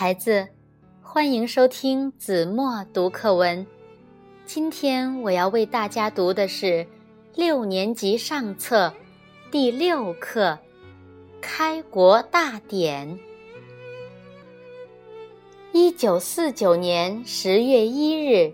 孩子，欢迎收听子墨读课文。今天我要为大家读的是六年级上册第六课《开国大典》。一九四九年十月一日，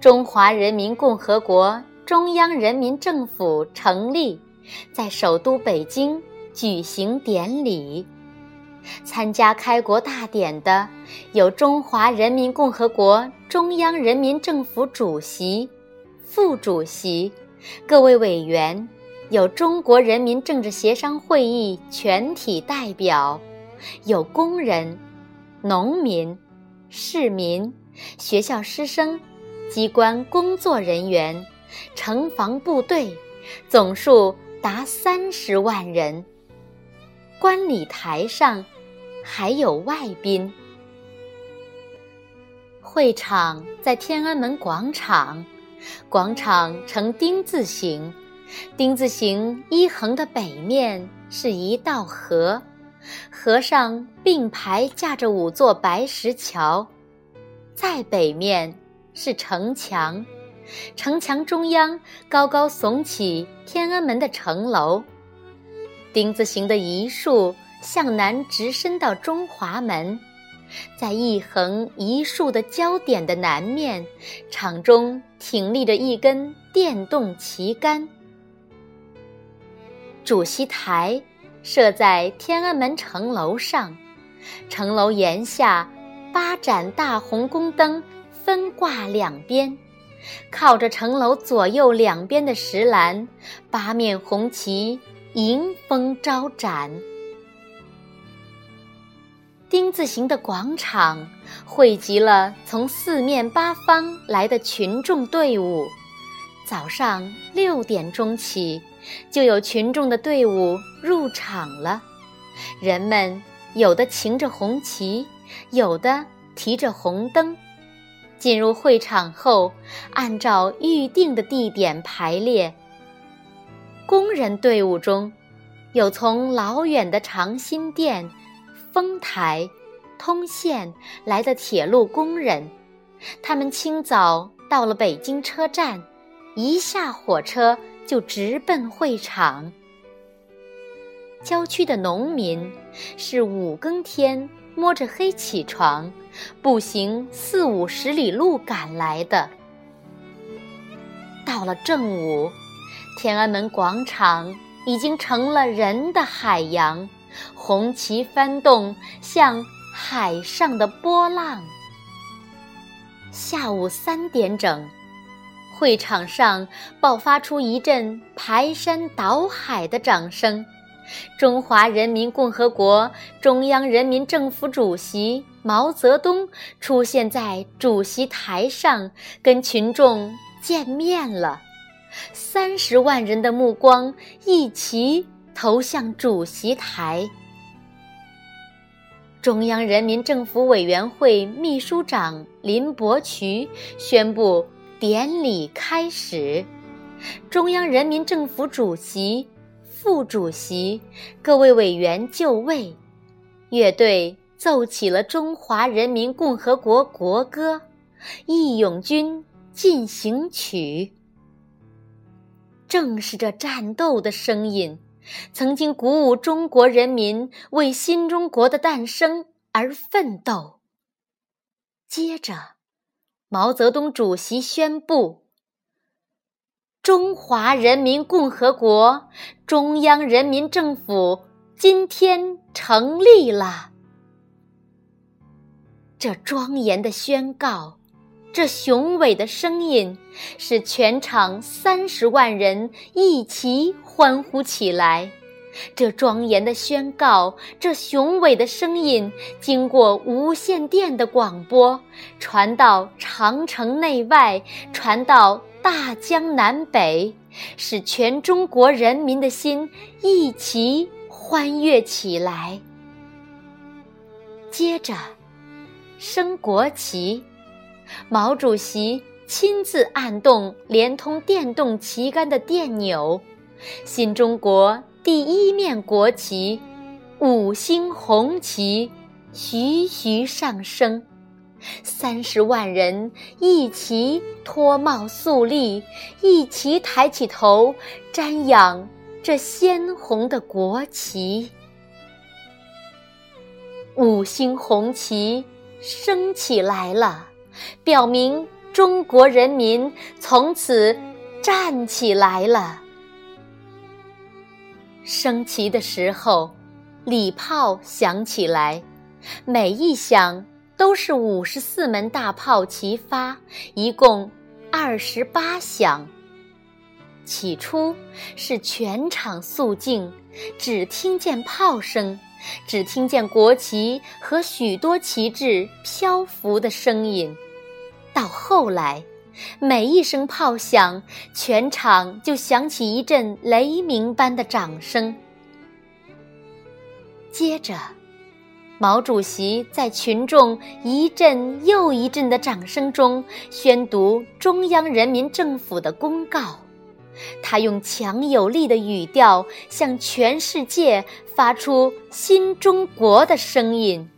中华人民共和国中央人民政府成立，在首都北京举行典礼。参加开国大典的有中华人民共和国中央人民政府主席、副主席，各位委员，有中国人民政治协商会议全体代表，有工人、农民、市民、学校师生、机关工作人员、城防部队，总数达三十万人。观礼台上。还有外宾。会场在天安门广场，广场呈丁字形，丁字形一横的北面是一道河，河上并排架着五座白石桥，在北面是城墙，城墙中央高高耸起天安门的城楼，丁字形的一竖。向南直伸到中华门，在一横一竖的交点的南面，场中挺立着一根电动旗杆。主席台设在天安门城楼上，城楼檐下八盏大红宫灯分挂两边，靠着城楼左右两边的石栏，八面红旗迎风招展。丁字形的广场汇集了从四面八方来的群众队伍。早上六点钟起，就有群众的队伍入场了。人们有的擎着红旗，有的提着红灯。进入会场后，按照预定的地点排列。工人队伍中，有从老远的长辛店。丰台、通县来的铁路工人，他们清早到了北京车站，一下火车就直奔会场。郊区的农民是五更天摸着黑起床，步行四五十里路赶来的。到了正午，天安门广场已经成了人的海洋。红旗翻动，像海上的波浪。下午三点整，会场上爆发出一阵排山倒海的掌声。中华人民共和国中央人民政府主席毛泽东出现在主席台上，跟群众见面了。三十万人的目光一齐。投向主席台。中央人民政府委员会秘书长林伯渠宣布典礼开始。中央人民政府主席、副主席、各位委员就位，乐队奏起了中华人民共和国国歌《义勇军进行曲》。正是这战斗的声音。曾经鼓舞中国人民为新中国的诞生而奋斗。接着，毛泽东主席宣布：“中华人民共和国中央人民政府今天成立了。”这庄严的宣告，这雄伟的声音，使全场三十万人一齐。欢呼起来！这庄严的宣告，这雄伟的声音，经过无线电的广播，传到长城内外，传到大江南北，使全中国人民的心一齐欢悦起来。接着，升国旗，毛主席亲自按动连通电动旗杆的电钮。新中国第一面国旗——五星红旗徐徐上升。三十万人一齐脱帽肃立，一齐抬起头，瞻仰这鲜红的国旗。五星红旗升起来了，表明中国人民从此站起来了。升旗的时候，礼炮响起来，每一响。都是五十四门大炮齐发，一共二十八响。起初是全场肃静，只听见炮声，只听见国旗和许多旗帜漂浮的声音。到后来，每一声炮响，全场就响起一阵雷鸣般的掌声。接着。毛主席在群众一阵又一阵的掌声中宣读中央人民政府的公告，他用强有力的语调向全世界发出新中国的声音。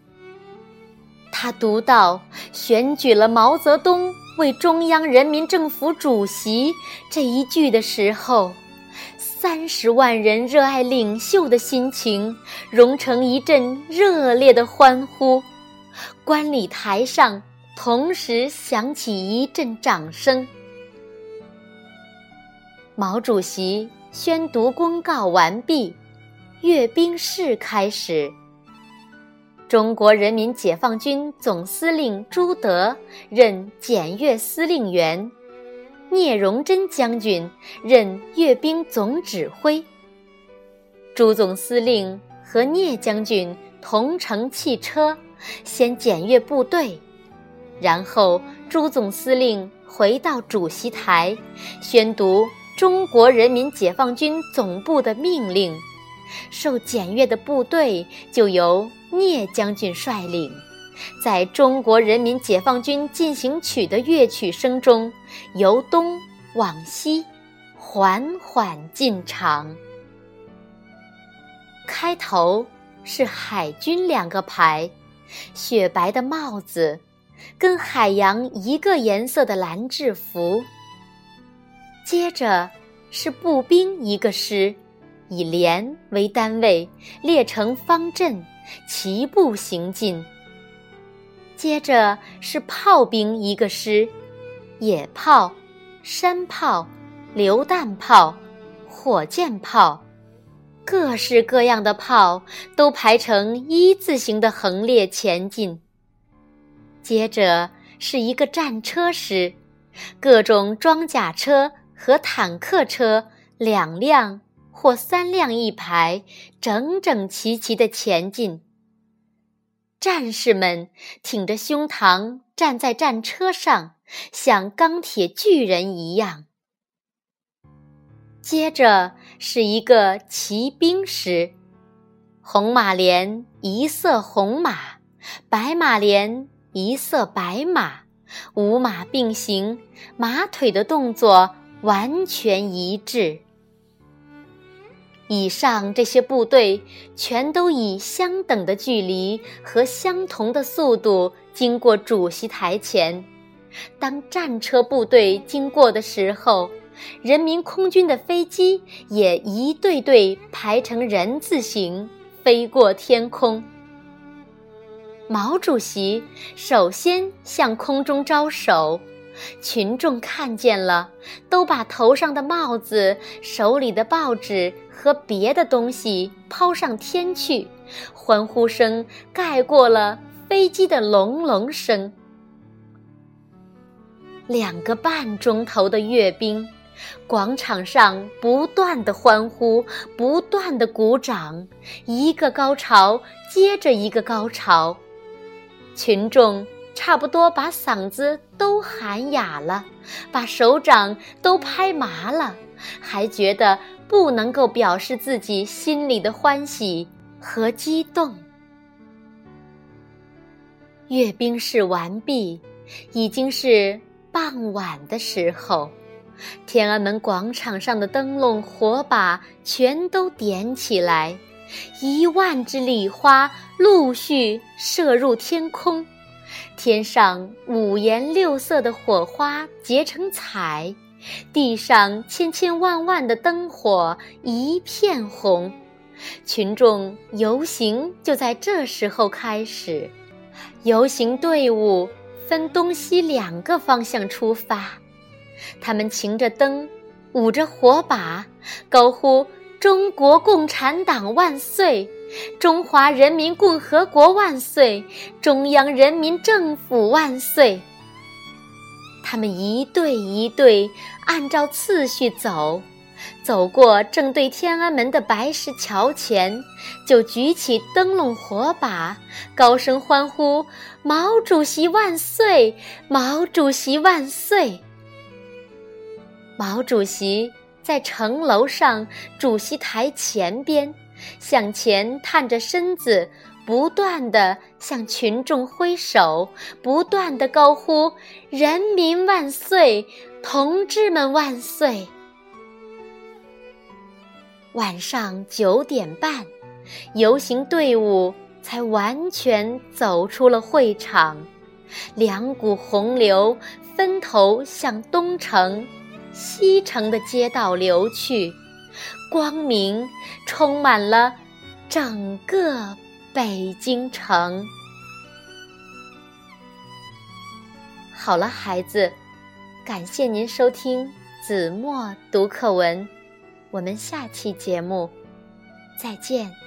他读到“选举了毛泽东为中央人民政府主席”这一句的时候。三十万人热爱领袖的心情融成一阵热烈的欢呼，观礼台上同时响起一阵掌声。毛主席宣读公告完毕，阅兵式开始。中国人民解放军总司令朱德任检阅司令员。聂荣臻将军任阅兵总指挥。朱总司令和聂将军同乘汽车，先检阅部队，然后朱总司令回到主席台，宣读中国人民解放军总部的命令。受检阅的部队就由聂将军率领。在中国人民解放军进行曲的乐曲声中，由东往西缓缓进场。开头是海军两个排，雪白的帽子，跟海洋一个颜色的蓝制服。接着是步兵一个师，以连为单位列成方阵，齐步行进。接着是炮兵一个师，野炮、山炮、榴弹炮、火箭炮，各式各样的炮都排成一字形的横列前进。接着是一个战车师，各种装甲车和坦克车两辆或三辆一排，整整齐齐地前进。战士们挺着胸膛站在战车上，像钢铁巨人一样。接着是一个骑兵师，红马连一色红马，白马连一色白马，五马并行，马腿的动作完全一致。以上这些部队全都以相等的距离和相同的速度经过主席台前。当战车部队经过的时候，人民空军的飞机也一队队排成人字形飞过天空。毛主席首先向空中招手。群众看见了，都把头上的帽子、手里的报纸和别的东西抛上天去，欢呼声盖过了飞机的隆隆声。两个半钟头的阅兵，广场上不断的欢呼，不断的鼓掌，一个高潮接着一个高潮，群众。差不多把嗓子都喊哑了，把手掌都拍麻了，还觉得不能够表示自己心里的欢喜和激动。阅兵式完毕，已经是傍晚的时候，天安门广场上的灯笼火把全都点起来，一万支礼花陆续射入天空，天上五颜六色的火花结成彩，地上千千万万的灯火一片红。群众游行就在这时候开始，游行队伍分东西两个方向出发，他们擎着灯。舞着火把，高呼“中国共产党万岁”“中华人民共和国万岁”“中央人民政府万岁”。他们一队一队按照次序走，走过正对天安门的白石桥前，就举起灯笼火把，高声欢呼：“毛主席万岁！毛主席万岁！”毛主席在城楼上主席台前边，向前探着身子，不断地向群众挥手，不断地高呼“人民万岁，同志们万岁”。晚上九点半，游行队伍才完全走出了会场，两股洪流分头向东城。西城的街道流去，光明充满了整个北京城。好了，孩子，感谢您收听子墨读课文，我们下期节目再见。